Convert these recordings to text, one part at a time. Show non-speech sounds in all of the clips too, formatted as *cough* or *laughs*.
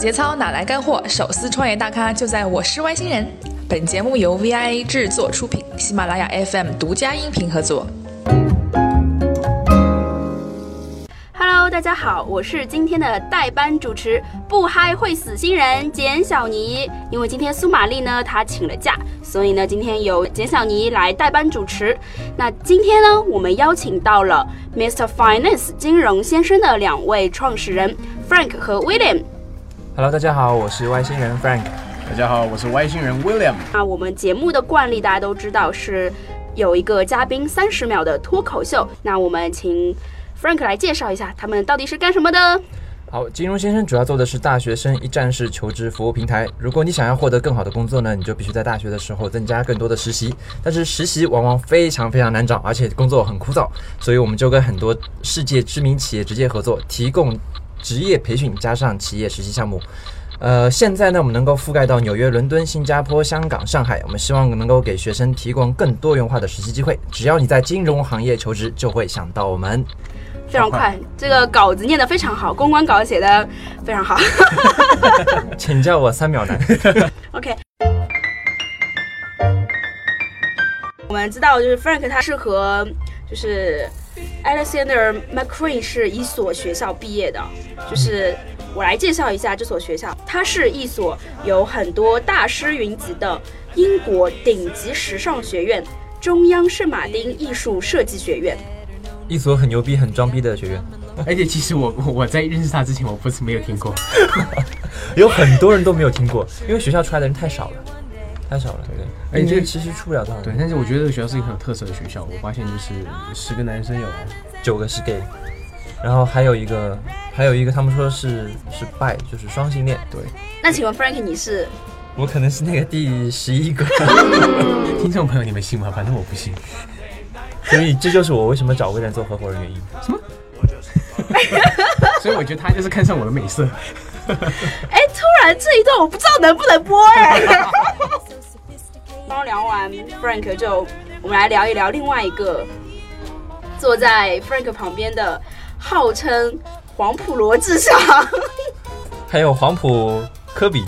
节操哪来干货？手撕创业大咖就在我是外星人。本节目由 VIA 制作出品，喜马拉雅 FM 独家音频合作。Hello，大家好，我是今天的代班主持，不嗨会死新人简小尼。因为今天苏玛丽呢，她请了假，所以呢，今天由简小尼来代班主持。那今天呢，我们邀请到了 Mr. Finance 金融先生的两位创始人 Frank 和 William。Hello，大家好，我是外星人 Frank。大家好，我是外星人 William。那我们节目的惯例大家都知道是有一个嘉宾三十秒的脱口秀，那我们请 Frank 来介绍一下他们到底是干什么的。好，金融先生主要做的是大学生一站式求职服务平台。如果你想要获得更好的工作呢，你就必须在大学的时候增加更多的实习。但是实习往往非常非常难找，而且工作很枯燥，所以我们就跟很多世界知名企业直接合作，提供职业培训加上企业实习项目。呃，现在呢，我们能够覆盖到纽约、伦敦、新加坡、香港、上海。我们希望能够给学生提供更多元化的实习机会。只要你在金融行业求职，就会想到我们。非常快，这个稿子念得非常好，公关稿写得非常好。*laughs* 请叫我三秒男。*laughs* OK，我们知道就是 Frank 他适合就是 Alexander McQueen 是一所学校毕业的，就是我来介绍一下这所学校，它是一所有很多大师云集的英国顶级时尚学院——中央圣马丁艺术设计学院。一所很牛逼、很装逼的学院，*laughs* 而且其实我我在认识他之前，我不是没有听过。*laughs* *laughs* 有很多人都没有听过，因为学校出来的人太少了，太少了。对，而且而且这个其实出不了多少，，对但是我觉得这个学校是一个很有特色的学校。我发现就是十个男生有九个是 gay，然后还有一个，还有一个他们说是是 bi，就是双性恋。对那请问 Frank 你是？我可能是那个第十一个，*laughs* 听众朋友，你们信吗？反正我不信。所以这就是我为什么找微人做合伙人原因。什么 *laughs* 所以我觉得他就是看上我的美色。*laughs* 哎，突然这一段我不知道能不能播哎。刚聊完 Frank 就，我们来聊一聊另外一个坐在 Frank 旁边的，号称黄埔罗志祥。*laughs* 还有黄埔科比，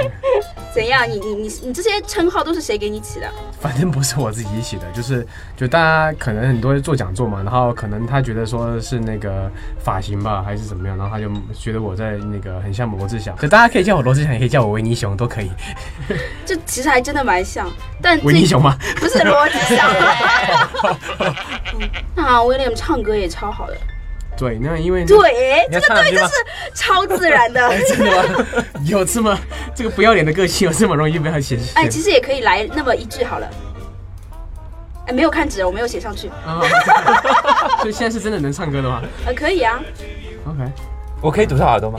*laughs* 怎样？你你你你这些称号都是谁给你起的？反正不是我自己起的，就是就大家可能很多人做讲座嘛，然后可能他觉得说是那个发型吧，还是怎么样，然后他就觉得我在那个很像罗志祥，就大家可以叫我罗志祥，也可以叫我维尼熊，都可以。这其实还真的蛮像，但维尼熊吗？不是罗志祥。嗯 *laughs* 那 William 唱歌也超好的，对，那因为对，这个对，唱两句吗这是超自然的。*laughs* 真的吗？有这么这个不要脸的个性，有这么容易被他显示？哎，其实也可以来那么一句好了。哎，没有看纸，我没有写上去。啊，*laughs* 所以现在是真的能唱歌的吗呃，可以啊。？OK，我可以堵上耳朵吗？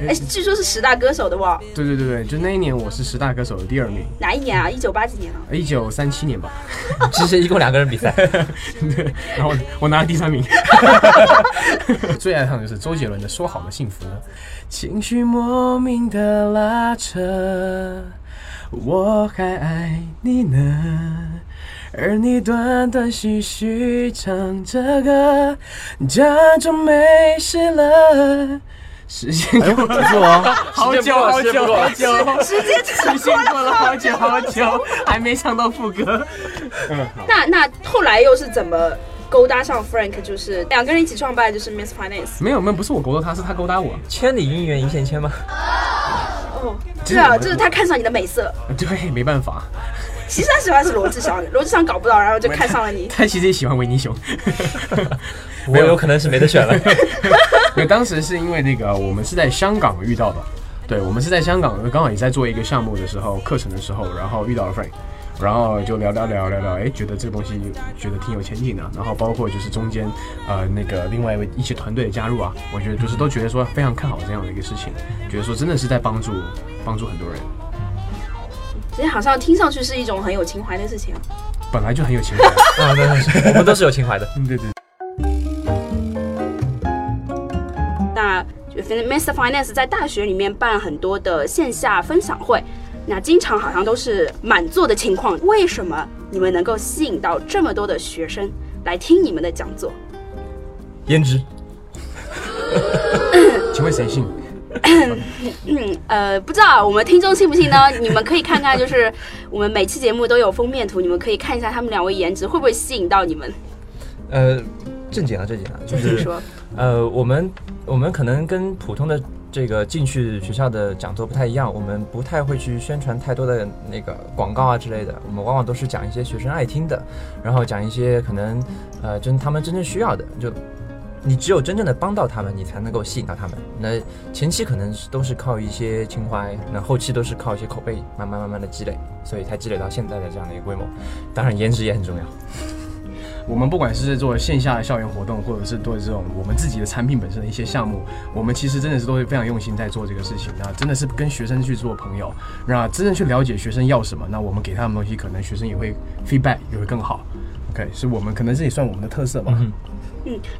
哎，据说是十大歌手的哇，对对对对，就那一年我是十大歌手的第二名，哪一年啊？一九八几年啊？*laughs* 一九三七年吧，*laughs* 其实一共两个人比赛，*laughs* 对，然后我拿了第三名。我最爱唱的就是周杰伦的《说好的幸福》呢，情绪莫名的拉扯，我还爱你呢。而你断断续续唱着歌，假装没事了。*laughs* 时间过了，好久好久好久，时间时间过了好久好久，还没唱到副歌。嗯，那那后来又是怎么勾搭上 Frank？就是两个人一起创办就是 Miss Finance。没有没有，不是我勾搭他，是他勾搭我。千里姻缘一线牵吗？哦，对啊，就是他看上你的美色。对，没办法，其实他喜欢是罗志祥，*laughs* 罗志祥搞不到，然后就看上了你。*laughs* 他其实也喜欢维尼熊。*laughs* 我有可能是没得选了。因为当时是因为那个我们是在香港遇到的，对我们是在香港刚好也在做一个项目的时候，课程的时候，然后遇到了 Frank。然后就聊聊聊聊聊，哎，觉得这个东西觉得挺有前景的。然后包括就是中间，呃，那个另外一位一些团队的加入啊，我觉得就是都觉得说非常看好这样的一个事情，觉得说真的是在帮助帮助很多人，其实好像听上去是一种很有情怀的事情啊。本来就很有情怀。*laughs* 啊，对对对，我们都是有情怀的。*laughs* 嗯，对对。那 Mr. Finance 在大学里面办很多的线下分享会，那经常好像都是满座的情况。为什么你们能够吸引到这么多的学生来听你们的讲座？*laughs* 颜值，请问谁信？嗯 *coughs* 呃，不知道我们听众信不信呢？你们可以看看，就是我们每期节目都有封面图，你们可以看一下他们两位颜值会不会吸引到你们。呃，正经啊，正经啊，就是说。呃，我们我们可能跟普通的这个进去学校的讲座不太一样，我们不太会去宣传太多的那个广告啊之类的，我们往往都是讲一些学生爱听的，然后讲一些可能呃真他们真正需要的，就你只有真正的帮到他们，你才能够吸引到他们。那前期可能是都是靠一些情怀，那后期都是靠一些口碑，慢慢慢慢的积累，所以才积累到现在的这样的一个规模。当然，颜值也很重要。我们不管是做线下的校园活动，或者是做这种我们自己的产品本身的一些项目，我们其实真的是都会非常用心在做这个事情。那真的是跟学生去做朋友，那真正去了解学生要什么，那我们给他们东西，可能学生也会 feedback 也会更好。OK，是我们可能这也算我们的特色吧。嗯，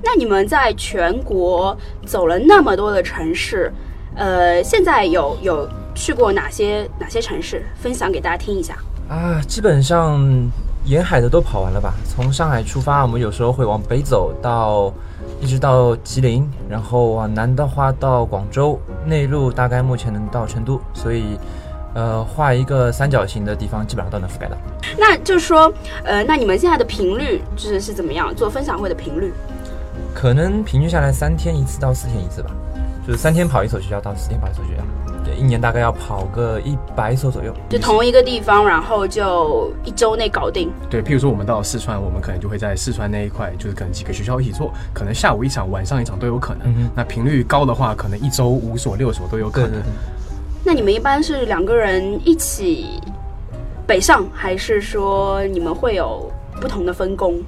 那你们在全国走了那么多的城市，呃，现在有有去过哪些哪些城市？分享给大家听一下。啊，基本上沿海的都跑完了吧。从上海出发，我们有时候会往北走到一直到吉林，然后往南的话到广州，内陆大概目前能到成都，所以呃画一个三角形的地方基本上都能覆盖到。那就是说，呃，那你们现在的频率就是是怎么样？做分享会的频率？可能平均下来三天一次到四天一次吧，就是三天跑一所学校到四天跑一所学校。对，一年大概要跑个一百所左右。就同一个地方，然后就一周内搞定。对，譬如说我们到了四川，我们可能就会在四川那一块，就是可能几个学校一起做，可能下午一场，晚上一场都有可能。嗯那频率高的话，可能一周五所六所都有可能。对对对。那你们一般是两个人一起北上，还是说你们会有不同的分工？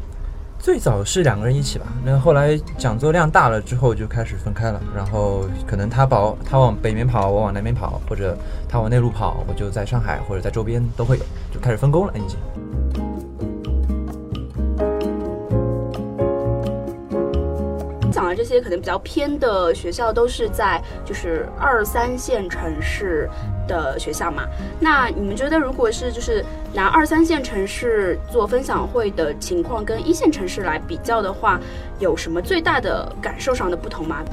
最早是两个人一起吧，那后来讲座量大了之后就开始分开了，然后可能他跑他往北面跑，我往南面跑，或者他往内陆跑，我就在上海或者在周边都会有，就开始分工了已经。讲的这些可能比较偏的学校，都是在就是二三线城市的学校嘛。那你们觉得，如果是就是拿二三线城市做分享会的情况，跟一线城市来比较的话，有什么最大的感受上的不同吗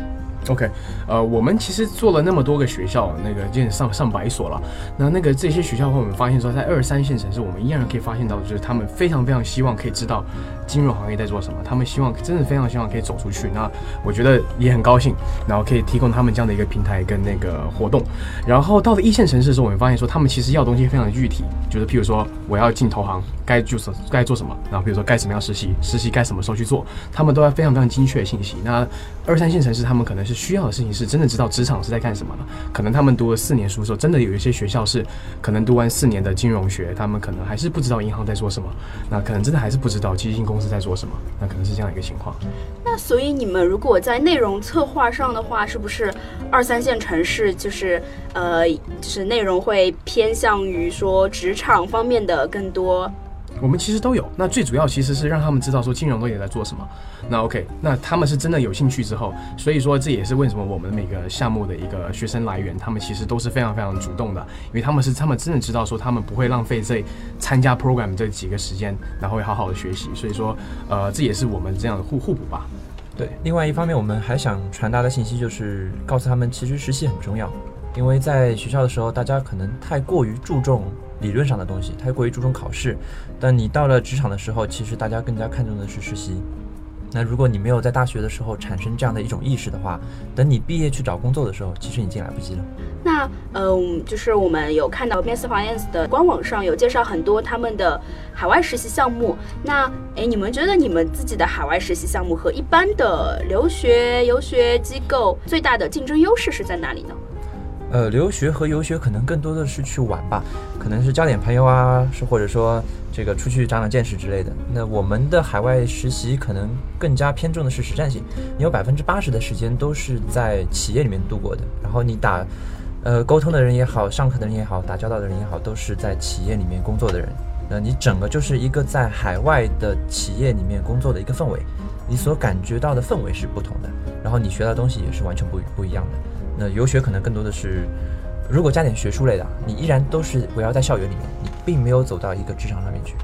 ？OK，呃，我们其实做了那么多个学校，那个基本上上百所了。那那个这些学校的话，我们发现说，在二三线城市，我们依然可以发现到，就是他们非常非常希望可以知道金融行业在做什么，他们希望真的非常希望可以走出去。那我觉得也很高兴，然后可以提供他们这样的一个平台跟那个活动。然后到了一线城市的时候，我们发现说，他们其实要的东西非常的具体，就是譬如说我要进投行，该就是该做什么，然后比如说该什么样实习，实习该什么时候去做，他们都要非常非常精确的信息。那二三线城市他们可能是需要的事情是真的知道职场是在干什么的，可能他们读了四年书的时候，真的有一些学校是可能读完四年的金融学，他们可能还是不知道银行在做什么，那可能真的还是不知道基金公公司在做什么，那可能是这样一个情况。那所以你们如果在内容策划上的话，是不是二三线城市就是呃，就是内容会偏向于说职场方面的更多？我们其实都有，那最主要其实是让他们知道说金融到底在做什么。那 OK，那他们是真的有兴趣之后，所以说这也是为什么我们每个项目的一个学生来源，他们其实都是非常非常主动的，因为他们是他们真的知道说他们不会浪费这参加 program 这几个时间，然后会好好的学习。所以说，呃，这也是我们这样的互互补吧。对，另外一方面，我们还想传达的信息就是告诉他们，其实实习很重要，因为在学校的时候，大家可能太过于注重理论上的东西，太过于注重考试，但你到了职场的时候，其实大家更加看重的是实习。那如果你没有在大学的时候产生这样的一种意识的话，等你毕业去找工作的时候，其实已经来不及了。那嗯，就是我们有看到 Mass Finance 的官网上有介绍很多他们的海外实习项目。那诶，你们觉得你们自己的海外实习项目和一般的留学游学机构最大的竞争优势是在哪里呢？呃，留学和游学可能更多的是去玩吧，可能是交点朋友啊，是或者说这个出去长长见识之类的。那我们的海外实习可能更加偏重的是实战性，你有百分之八十的时间都是在企业里面度过的，然后你打，呃，沟通的人也好，上课的人也好，打交道的人也好，都是在企业里面工作的人。那你整个就是一个在海外的企业里面工作的一个氛围，你所感觉到的氛围是不同的，然后你学到的东西也是完全不不一样的。那游学可能更多的是，如果加点学术类的，你依然都是围绕在校园里面，你并没有走到一个职场上面去。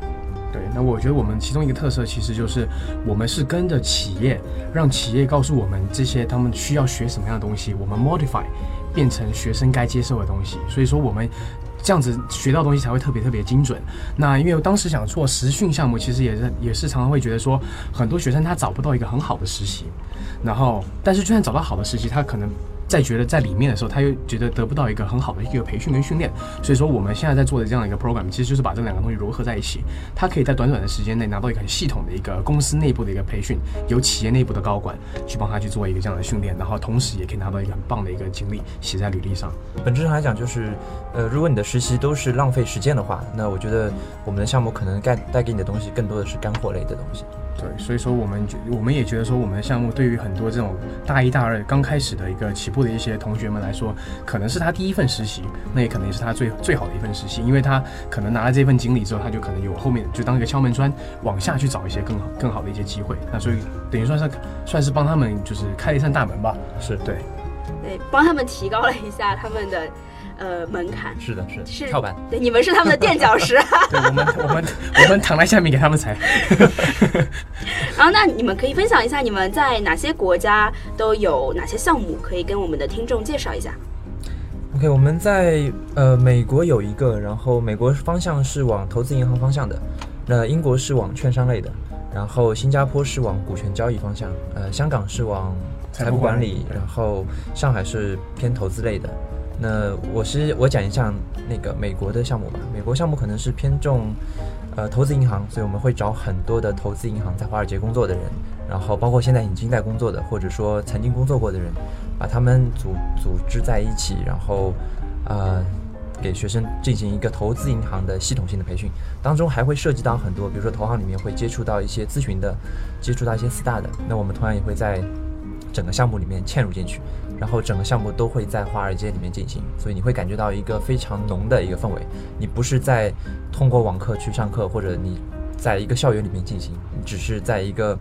对，那我觉得我们其中一个特色其实就是我们是跟着企业，让企业告诉我们这些他们需要学什么样的东西，我们 modify 变成学生该接受的东西，所以说我们。这样子学到东西才会特别特别精准。那因为我当时想做实训项目，其实也是也是常常会觉得说，很多学生他找不到一个很好的实习，然后但是就算找到好的实习，他可能。在觉得在里面的时候，他又觉得得不到一个很好的一个培训跟训练，所以说我们现在在做的这样一个 program，其实就是把这两个东西融合在一起。他可以在短短的时间内拿到一个很系统的一个公司内部的一个培训，由企业内部的高管去帮他去做一个这样的训练，然后同时也可以拿到一个很棒的一个经历写在履历上。本质上来讲，就是呃，如果你的实习都是浪费时间的话，那我觉得我们的项目可能带带给你的东西更多的是干货类的东西。对，所以说我们觉我们也觉得说，我们的项目对于很多这种大一、大二刚开始的一个起步的一些同学们来说，可能是他第一份实习，那也可能也是他最最好的一份实习，因为他可能拿了这份经历之后，他就可能有后面就当一个敲门砖，往下去找一些更好、更好的一些机会。那所以等于算是算是帮他们就是开了一扇大门吧。是对，对，帮他们提高了一下他们的。呃，门槛是的，是是跳板。对，你们是他们的垫脚石。*laughs* 对，我们我们我们躺在下面给他们踩。*laughs* 然后，那你们可以分享一下你们在哪些国家都有哪些项目，可以跟我们的听众介绍一下。OK，我们在呃美国有一个，然后美国方向是往投资银行方向的，那英国是往券商类的，然后新加坡是往股权交易方向，呃，香港是往财富管理，然后上海是偏投资类的。那我是我讲一下那个美国的项目吧。美国项目可能是偏重，呃，投资银行，所以我们会找很多的投资银行在华尔街工作的人，然后包括现在已经在工作的，或者说曾经工作过的人，把他们组组织在一起，然后，呃，给学生进行一个投资银行的系统性的培训，当中还会涉及到很多，比如说投行里面会接触到一些咨询的，接触到一些 star 的，那我们同样也会在整个项目里面嵌入进去。然后整个项目都会在华尔街里面进行，所以你会感觉到一个非常浓的一个氛围。你不是在通过网课去上课，或者你在一个校园里面进行，你只是在一个。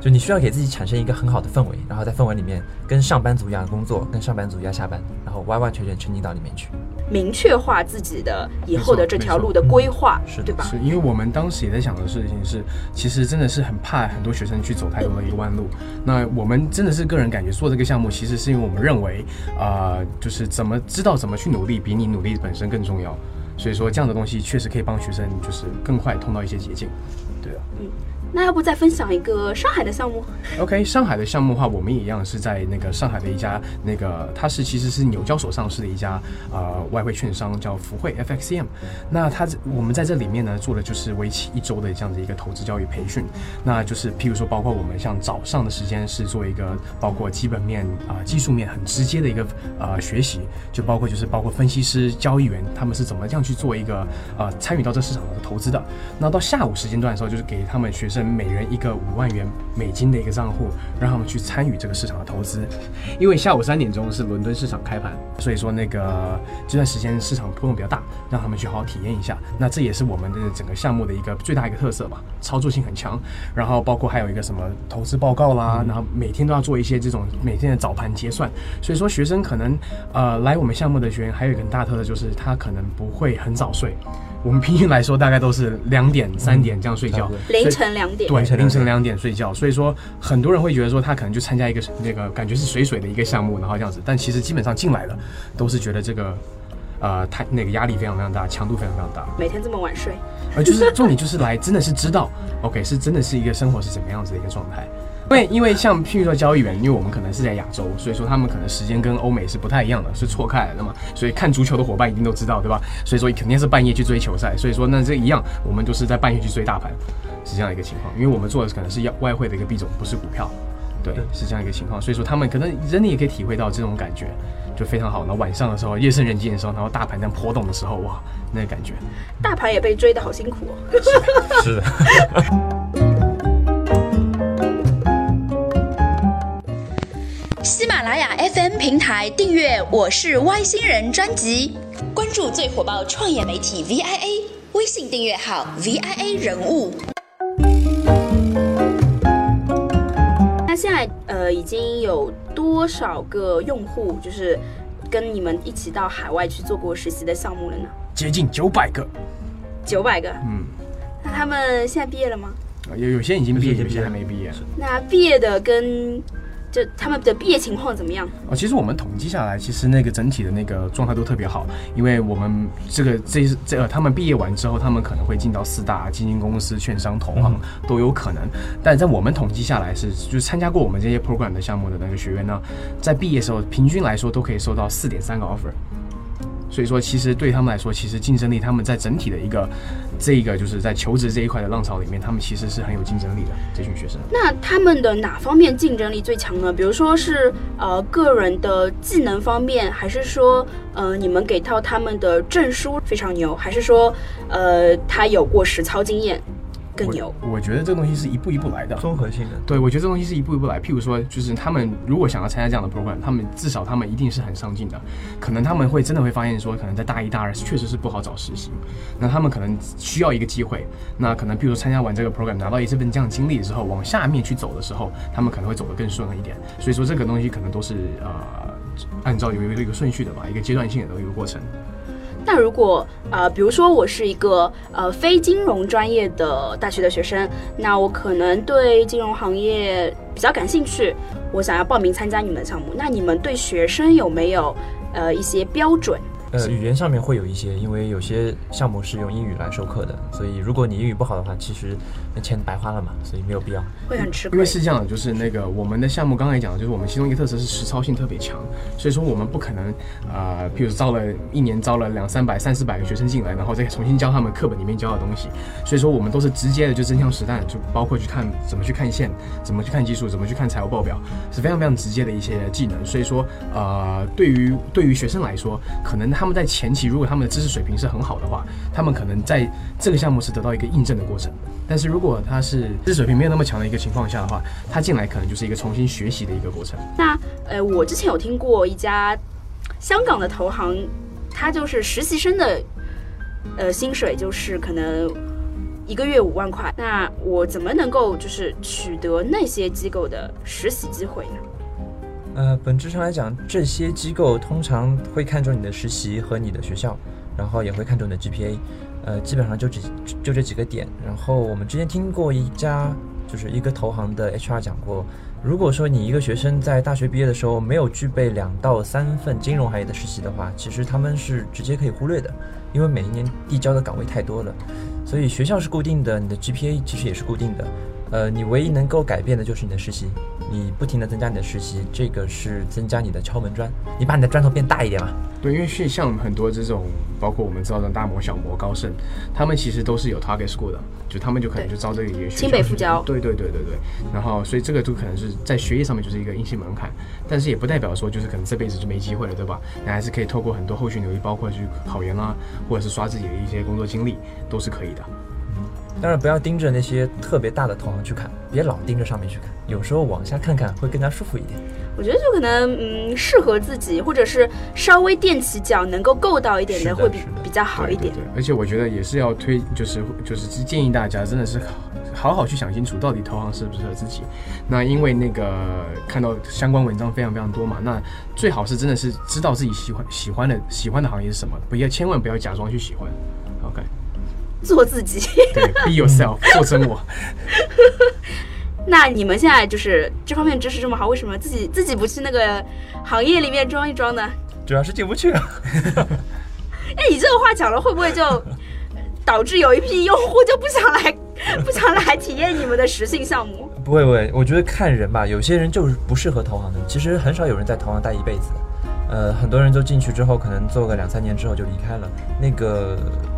就你需要给自己产生一个很好的氛围，然后在氛围里面跟上班族一样工作，跟上班族一样下班，然后完完全全沉浸到里面去，明确化自己的以后的这条路的规划，是对吧？是因为我们当时也在想的事情是，其实真的是很怕很多学生去走太多的一个弯路。那我们真的是个人感觉做这个项目，其实是因为我们认为，啊，就是怎么知道怎么去努力，比你努力本身更重要。所以说这样的东西确实可以帮学生就是更快通到一些捷径，对啊，嗯。那要不再分享一个上海的项目？OK，上海的项目的话，我们也一样是在那个上海的一家那个，它是其实是纽交所上市的一家呃外汇券商，叫福汇 FXM。那它我们在这里面呢做的就是为期一周的这样的一个投资教育培训。那就是譬如说，包括我们像早上的时间是做一个包括基本面啊技术面很直接的一个呃学习，就包括就是包括分析师、交易员他们是怎么样去做一个呃参与到这市场的投资的。那到下午时间段的时候，就是给他们学生。每人一个五万元美金的一个账户，让他们去参与这个市场的投资。因为下午三点钟是伦敦市场开盘，所以说那个这段时间市场波动比较大，让他们去好好体验一下。那这也是我们的整个项目的一个最大一个特色吧，操作性很强。然后包括还有一个什么投资报告啦，然后每天都要做一些这种每天的早盘结算。所以说学生可能呃来我们项目的学员还有一个很大特色就是他可能不会很早睡。我们平均来说大概都是两点、三点这样睡觉，凌晨两点，对，凌晨两点睡觉。所以说，很多人会觉得说他可能就参加一个那个感觉是水水的一个项目，然后这样子。但其实基本上进来的都是觉得这个，呃，太那个压力非常非常大，强度非常非常大。每天这么晚睡，呃，就是重点就是来真的是知道，OK，是真的是一个生活是怎么样子的一个状态。因为因为像譬如说交易员，因为我们可能是在亚洲，所以说他们可能时间跟欧美是不太一样的，是错开来的嘛。所以看足球的伙伴一定都知道，对吧？所以说肯定是半夜去追球赛。所以说那这一样，我们都是在半夜去追大盘，是这样一个情况。因为我们做的可能是要外汇的一个币种，不是股票，对，是这样一个情况。所以说他们可能真的也可以体会到这种感觉，就非常好。然后晚上的时候夜深人静的时候，然后大盘这样波动的时候，哇，那个感觉，大盘也被追的好辛苦哦。*laughs* 是 *laughs* 拉雅 FM 平台订阅《我是外星人》专辑，关注最火爆创业媒体 VIA 微信订阅号 VIA 人物。那现在呃，已经有多少个用户就是跟你们一起到海外去做过实习的项目了呢？接近九百个。九百个？嗯。那他们现在毕业了吗？有有些已经毕业，有些还没毕业。那毕业的跟就他们的毕业情况怎么样？哦，其实我们统计下来，其实那个整体的那个状态都特别好，因为我们这个这这呃，他们毕业完之后，他们可能会进到四大基金公司、券商、投行都有可能。但在我们统计下来是，就是参加过我们这些 program 的项目的那个学员呢，在毕业时候，平均来说都可以收到四点三个 offer。所以说，其实对他们来说，其实竞争力，他们在整体的一个这一个就是在求职这一块的浪潮里面，他们其实是很有竞争力的这群学生。那他们的哪方面竞争力最强呢？比如说是呃个人的技能方面，还是说呃你们给到他们的证书非常牛，还是说呃他有过实操经验更有？我觉得这个东西是一步一步来的。综合性的。对，我觉得这东西是一步一步来。譬如说，就是他们如果想要参加这样的 program，他们至少他们一定是很上进的。可能他们会真的会发现说，可能在大一、大二确实是不好找实习，那他们可能需要一个机会。那可能譬如说参加完这个 program，拿到一这份这样的经历之后，往下面去走的时候，他们可能会走得更顺了一点。所以说，这个东西可能都是呃按照有一个一个顺序的吧，一个阶段性的一个过程。那如果呃，比如说我是一个呃非金融专业的大学的学生，那我可能对金融行业比较感兴趣，我想要报名参加你们的项目。那你们对学生有没有呃一些标准？呃，语言上面会有一些，因为有些项目是用英语来授课的，所以如果你英语不好的话，其实那钱白花了嘛，所以没有必要。会很吃亏。因为是这样的，就是那个我们的项目刚才讲的，就是我们其中一个特色是实操性特别强，所以说我们不可能啊、呃，譬如招了一年招了两三百、三四百个学生进来，然后再重新教他们课本里面教的东西，所以说我们都是直接的就真枪实弹，就包括去看怎么去看线，怎么去看技术，怎么去看财务报表，是非常非常直接的一些技能。所以说呃，对于对于学生来说，可能他他们在前期如果他们的知识水平是很好的话，他们可能在这个项目是得到一个印证的过程。但是如果他是知识水平没有那么强的一个情况下的话，他进来可能就是一个重新学习的一个过程。那呃，我之前有听过一家香港的投行，他就是实习生的呃薪水就是可能一个月五万块。那我怎么能够就是取得那些机构的实习机会呢？呃，本质上来讲，这些机构通常会看重你的实习和你的学校，然后也会看重你的 GPA，呃，基本上就只就这几个点。然后我们之前听过一家就是一个投行的 HR 讲过，如果说你一个学生在大学毕业的时候没有具备两到三份金融行业的实习的话，其实他们是直接可以忽略的，因为每一年递交的岗位太多了，所以学校是固定的，你的 GPA 其实也是固定的。呃，你唯一能够改变的就是你的实习，你不停的增加你的实习，这个是增加你的敲门砖，你把你的砖头变大一点嘛。对，因为是像很多这种，包括我们知道的大模、小模、高盛，他们其实都是有 target school 的，就他们就可能就招这个学校清北复交对对对对对。然后，所以这个就可能是在学业上面就是一个硬性门槛，但是也不代表说就是可能这辈子就没机会了，对吧？你还是可以透过很多后续努力，包括去考研啦，或者是刷自己的一些工作经历，都是可以的。当然不要盯着那些特别大的投行去看，别老盯着上面去看，有时候往下看看会更加舒服一点。我觉得就可能嗯适合自己，或者是稍微踮起脚能够够到一点是的会比的比较好一点。对对对，而且我觉得也是要推，就是就是建议大家真的是好好好去想清楚，到底投行适不适合自己。那因为那个看到相关文章非常非常多嘛，那最好是真的是知道自己喜欢喜欢的喜欢的行业是什么，不要千万不要假装去喜欢。OK，做自己。对，Be yourself，*laughs* 做真我。那你们现在就是这方面知识这么好，为什么自己自己不去那个行业里面装一装呢？主要是进不去啊。*laughs* 哎，你这个话讲了，会不会就导致有一批用户就不想来 *laughs* 不想来体验你们的实性项目？不会不会，我觉得看人吧，有些人就是不适合投行的。其实很少有人在投行待一辈子的，呃，很多人都进去之后，可能做个两三年之后就离开了。那个呃，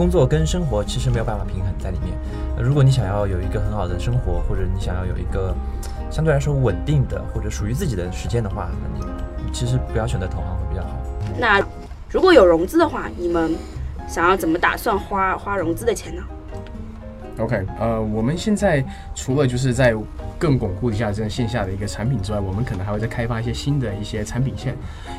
工作跟生活其实没有办法平衡在里面。呃如果你想要有一个很好的生活，或者你想要有一个相对来说稳定的或者属于自己的时间的话，那你你其实不要选择投行会比较好。那如果有融资的话，你们想要怎么打算花花融资的钱呢？OK，呃，我们现在除了就是在更巩固一下这样线下的一个产品之外，我们可能还会再开发一些新的一些产品线，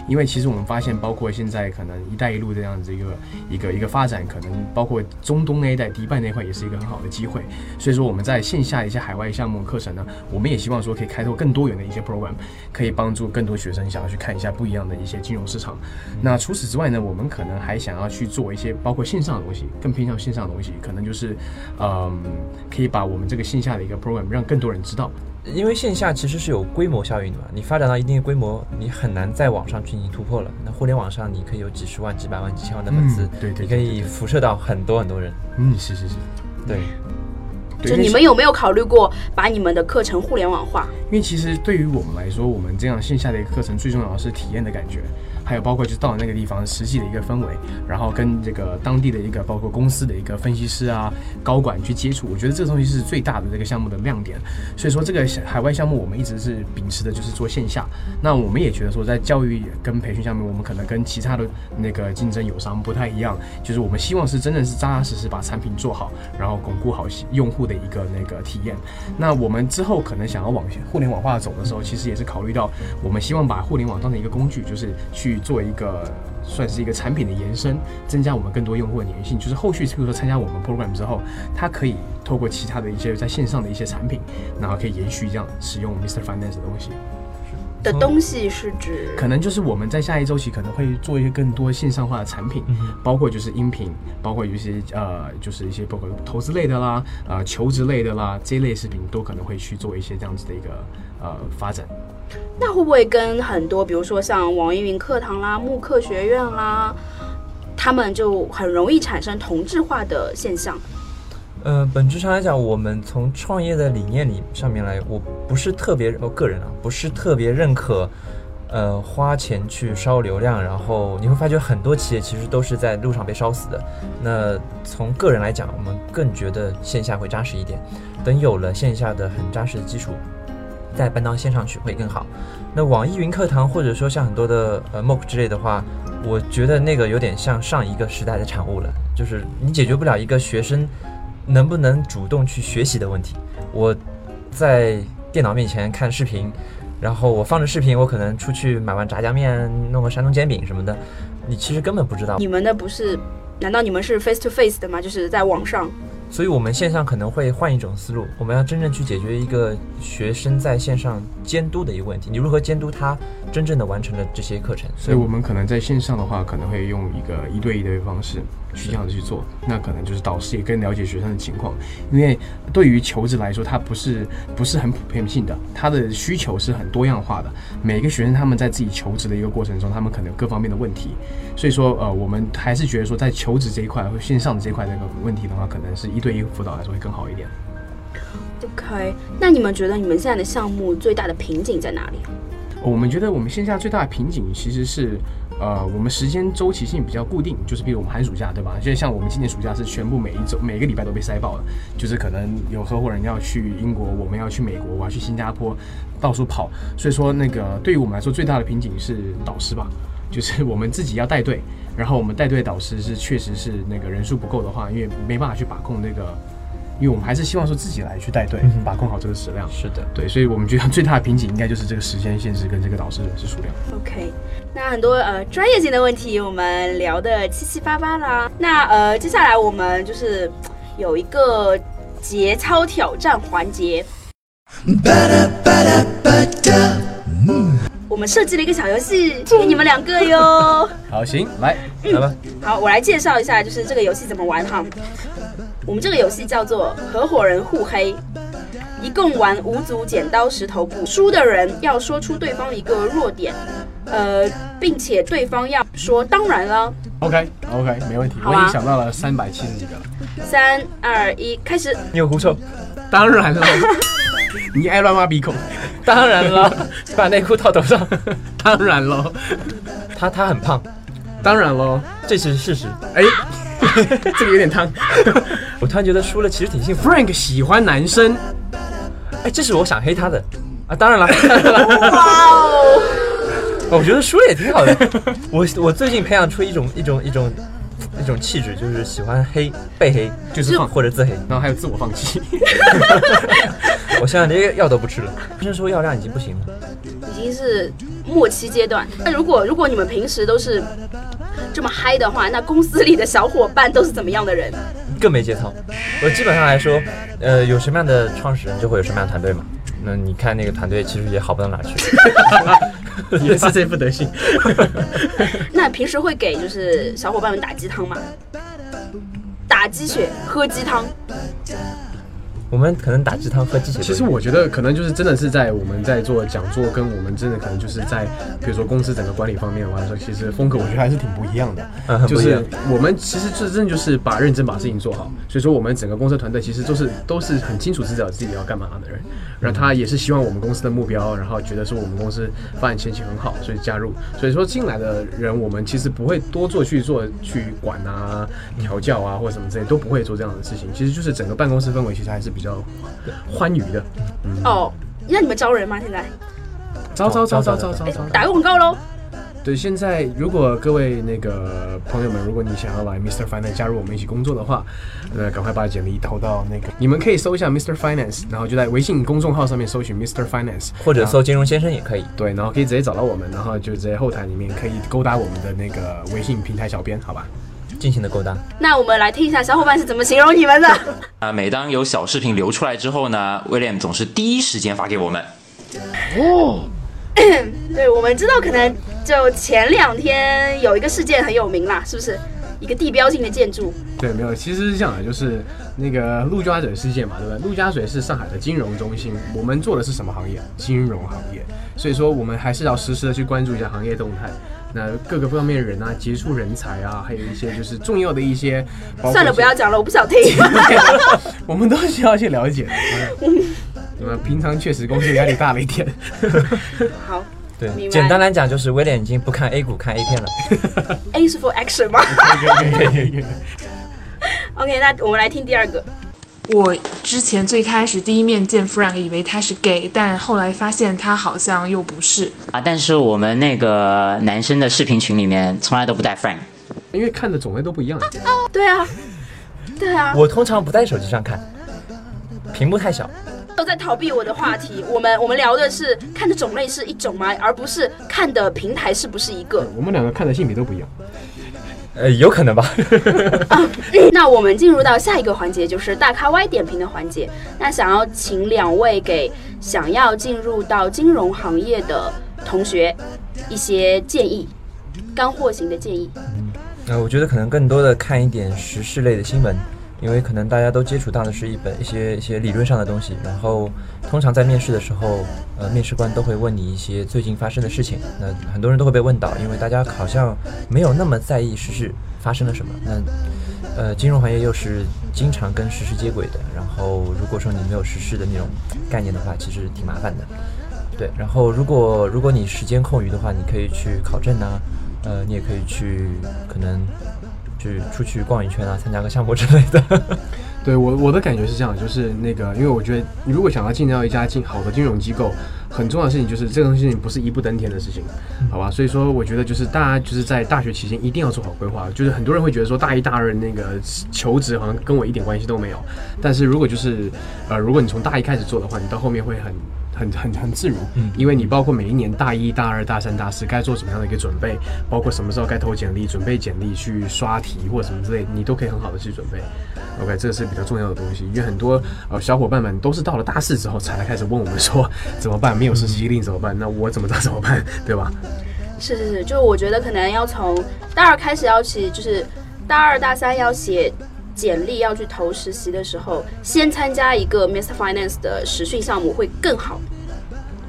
因为其实我们发现，包括现在可能“一带一路”这样子一个一个一个发展，可能包括中东那一带、迪拜那块也是一个很好的机会。所以说我们在线下一些海外项目课程呢，我们也希望说可以开拓更多元的一些 program，可以帮助更多学生想要去看一下不一样的一些金融市场。那除此之外呢，我们可能还想要去做一些包括线上的东西，更偏向线上的东西，可能就是，嗯，可以把我们这个线下的一个 program 让更多人知道。因为线下其实是有规模效应的嘛，你发展到一定的规模，你很难在网上进行突破了。那互联网上你可以有几十万、几百万、几千万的粉丝，嗯对对你可以辐射到很多很多人。嗯，是是是，对，对就你们有没有考虑过把你们的课程互联网化？因为其实对于我们来说，我们这样线下的一个课程，最重要的是体验的感觉，还有包括就是到那个地方实际的一个氛围，然后跟这个当地的一个包括公司的一个分析师啊、高管去接触，我觉得这个东西是最大的这个项目的亮点。所以说这个海外项目我们一直是秉持的就是做线下，那我们也觉得说在教育跟培训上面，我们可能跟其他的那个竞争友商不太一样，就是我们希望是真的是扎扎实实把产品做好，然后巩固好用户的一个那个体验。那我们之后可能想要往互联网化走的时候，其实也是考虑到我们希望把互联网当成一个工具，就是去做一个算是一个产品的延伸，增加我们更多用户的粘性。就是后续比如说参加我们 program 之后，它可以透过其他的一些在线上的一些产品，然后可以延续这样使用 Mr. Finance 的东西。的东西是指可能就是我们在下一周期可能会做一些更多线上化的产品，包括就是音频，包括有一些呃，就是一些包括投资类的啦，呃，求职类的啦，这一类视频都可能会去做一些这样子的一个呃发展。那会不会跟很多，比如说像网易云课堂啦、慕课学院啦，他们就很容易产生同质化的现象？呃，本质上来讲，我们从创业的理念里上面来，我不是特别，我个人啊，不是特别认可，呃，花钱去烧流量，然后你会发觉很多企业其实都是在路上被烧死的。那从个人来讲，我们更觉得线下会扎实一点，等有了线下的很扎实的基础，再搬到线上去会更好。那网易云课堂或者说像很多的呃 MOOC 之类的话，我觉得那个有点像上一个时代的产物了，就是你解决不了一个学生。能不能主动去学习的问题？我在电脑面前看视频，然后我放着视频，我可能出去买碗炸酱面，弄个山东煎饼什么的，你其实根本不知道。你们的不是？难道你们是 face to face 的吗？就是在网上？所以我们线上可能会换一种思路，我们要真正去解决一个学生在线上监督的一个问题。你如何监督他真正的完成了这些课程？所以我们可能在线上的话，可能会用一个一对一的方式。去这样子去做，那可能就是导师也更了解学生的情况，因为对于求职来说，它不是不是很普遍性的，他的需求是很多样化的。每个学生他们在自己求职的一个过程中，他们可能有各方面的问题，所以说呃，我们还是觉得说在求职这一块或线上的这一块这个问题的话，可能是一对一辅导来说会更好一点。OK，那你们觉得你们现在的项目最大的瓶颈在哪里？我们觉得我们线下最大的瓶颈其实是。呃，我们时间周期性比较固定，就是比如我们寒暑假，对吧？就像我们今年暑假是全部每一周每个礼拜都被塞爆了，就是可能有合伙人要去英国，我们要去美国，我要去新加坡，到处跑。所以说，那个对于我们来说最大的瓶颈是导师吧，就是我们自己要带队，然后我们带队导师是确实是那个人数不够的话，因为没办法去把控那个。因为我们还是希望说自己来去带队，把控好这个质量。是的，对，所以我们觉得最大的瓶颈应该就是这个时间限制跟这个导师人数数量。OK，那很多呃专业性的问题我们聊的七七八八啦。那呃接下来我们就是有一个节操挑战环节。我们设计了一个小游戏给你们两个哟。*laughs* 好，行，来来吧。好，我来介绍一下，就是这个游戏怎么玩哈。我们这个游戏叫做合伙人互黑，一共玩五组剪刀石头布，输的人要说出对方一个弱点，呃，并且对方要说当然了。OK OK，没问题。啊我已经想到了三百七十几个了。三二一，开始。你有狐臭？当然了，*laughs* 你爱乱挖鼻孔。当然了，把内裤套头上。当然了，他他很胖，当然喽。这是事实。哎，*laughs* 这个有点烫。我突然觉得输了其实挺幸福。Frank 喜欢男生，哎，这是我想黑他的啊！当然了。哇哦！*laughs* 我觉得输了也挺好的。我我最近培养出一种一种一种一种气质，就是喜欢黑被黑，就是放，或者自黑。然后还有自我放弃。*laughs* 我现在连药都不吃了，医生说药量已经不行了。已经是末期阶段。那如果如果你们平时都是这么嗨的话，那公司里的小伙伴都是怎么样的人？更没节操。我基本上来说，呃，有什么样的创始人就会有什么样的团队嘛。那你看那个团队其实也好不到哪儿去，*laughs* 也是这副德行。*laughs* 那平时会给就是小伙伴们打鸡汤吗？打鸡血，喝鸡汤。我们可能打鸡汤喝鸡血。其实我觉得可能就是真的是在我们在做讲座，跟我们真的可能就是在比如说公司整个管理方面的话来说，其实风格我觉得还是挺不一样的。*laughs* 就是我们其实这真的就是把认真把事情做好，所以说我们整个公司团队其实都是都是很清楚知道自己要干嘛的人，然后他也是希望我们公司的目标，然后觉得说我们公司发展前景很好，所以加入。所以说进来的人，我们其实不会多做去做去管啊、调教啊或者什么之类，都不会做这样的事情。其实就是整个办公室氛围其实还是比较欢愉的。哦，那你们招人吗？现在招招招招招招哎招！打个广告喽。对，现在如果各位那个朋友们，如果你想要来 Mr. Finance 加入我们一起工作的话，呃，赶快把简历投到那个，你们可以搜一下 Mr. Finance，然后就在微信公众号上面搜寻 Mr. Finance，或者搜金融先生也可以。对，然后可以直接找到我们，然后就直接后台里面可以勾搭我们的那个微信平台小编，好吧？尽情的勾搭。那我们来听一下小伙伴是怎么形容你们的。*laughs* 啊，每当有小视频流出来之后呢，William 总是第一时间发给我们。哦 *coughs* 对，我们知道可能就前两天有一个事件很有名啦，是不是？一个地标性的建筑，对，没有，其实是这样的，就是那个陆家嘴事件嘛，对不对？陆家嘴是上海的金融中心，我们做的是什么行业？金融行业，所以说我们还是要实时的去关注一下行业动态。那各个方面的人啊，杰出人才啊，还有一些就是重要的一些，算了，不要讲了，我不想听。*laughs* 我们都需要去了解的。那么平常确实工作压力大了一点。*laughs* 好对简单来讲就是威廉已经不看 A 股看 A 片了。，A 是 for action 吗？*laughs* OK，那我们来听第二个。我之前最开始第一面见 Frank，以为他是 gay，但后来发现他好像又不是。啊，但是我们那个男生的视频群里面从来都不带 Frank。因为看的种类都不一样。对啊，对啊，我通常不在手机上看，屏幕太小。都在逃避我的话题。我们我们聊的是看的种类是一种吗？而不是看的平台是不是一个。我们两个看的性别都不一样。呃，有可能吧。*laughs* 那我们进入到下一个环节，就是大咖 Y 点评的环节。那想要请两位给想要进入到金融行业的同学一些建议，干货型的建议。呃，我觉得可能更多的看一点时事类的新闻，因为可能大家都接触到的是一本一些一些理论上的东西，然后通常在面试的时候，呃，面试官都会问你一些最近发生的事情，那很多人都会被问到，因为大家好像没有那么在意时事发生了什么。那呃，金融行业又是经常跟时事接轨的，然后如果说你没有时事的那种概念的话，其实挺麻烦的。对，然后如果如果你时间空余的话，你可以去考证啊，呃，你也可以去可能去出去逛一圈啊，参加个项目之类的。*laughs* 对我我的感觉是这样，就是那个，因为我觉得你如果想要进到一家进好的金融机构，很重要的事情就是这个东西不是一步登天的事情，好吧？所以说我觉得就是大家就是在大学期间一定要做好规划。就是很多人会觉得说大一大二那个求职好像跟我一点关系都没有，但是如果就是呃，如果你从大一开始做的话，你到后面会很。很很很自如，嗯因为你包括每一年大一、大二、大三、大四该做什么样的一个准备，包括什么时候该投简历、准备简历去刷题或者什么之类，你都可以很好的去准备。OK，这个是比较重要的东西，因为很多呃小伙伴们都是到了大四之后才来开始问我们说怎么办，没有实习令怎么办？*laughs* 那我怎么知道怎么办，对吧？是是是，就是我觉得可能要从大二开始要写，就是大二大三要写简历要去投实习的时候，先参加一个 Mr. Finance 的实训项目会更好。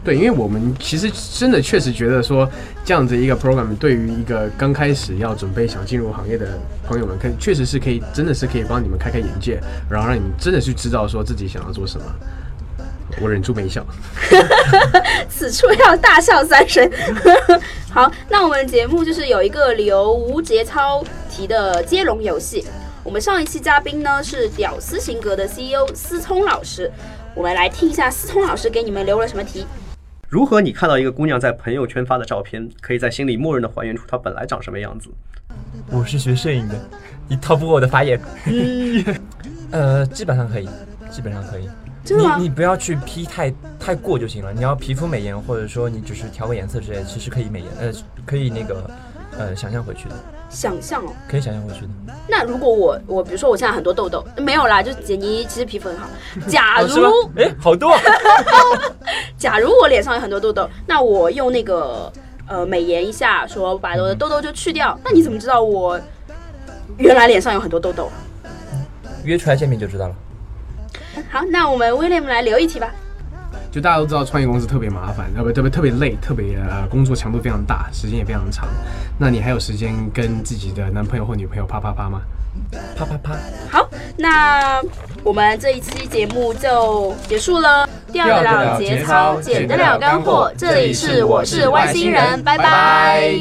对，因为我们其实真的确实觉得说，这样子一个 program 对于一个刚开始要准备想进入行业的朋友们，可确实是可以，真的是可以帮你们开开眼界，然后让你们真的去知道说自己想要做什么。我忍住没笑。此处要大笑三声。*laughs* 好，那我们节目就是有一个由无节操题的接龙游戏。我们上一期嘉宾呢是屌丝型格的 CEO 思聪老师，我们来听一下思聪老师给你们留了什么题。如何你看到一个姑娘在朋友圈发的照片，可以在心里默认的还原出她本来长什么样子？我是学摄影的，你逃不过我的法眼。*laughs* 呃，基本上可以，基本上可以。真的吗你你不要去 P 太太过就行了。你要皮肤美颜，或者说你只是调个颜色之类的，其实可以美颜，呃，可以那个呃想象回去的，想象哦，可以想象回去的。那如果我我比如说我现在很多痘痘，没有啦，就姐你其实皮肤很好。*laughs* 假如？哎，好多啊。*laughs* 假如我脸上有很多痘痘，那我用那个呃美颜一下，说把我的痘痘就去掉，那你怎么知道我原来脸上有很多痘痘？约出来见面就知道了。好，那我们 William 来留一题吧。就大家都知道，创业公司特别麻烦，特别特别特别累，特别呃工作强度非常大，时间也非常长。那你还有时间跟自己的男朋友或女朋友啪啪啪吗？啪啪啪！好，那我们这一期节目就结束了。掉得了节操，减得了干货。这里是我是外星人，拜拜。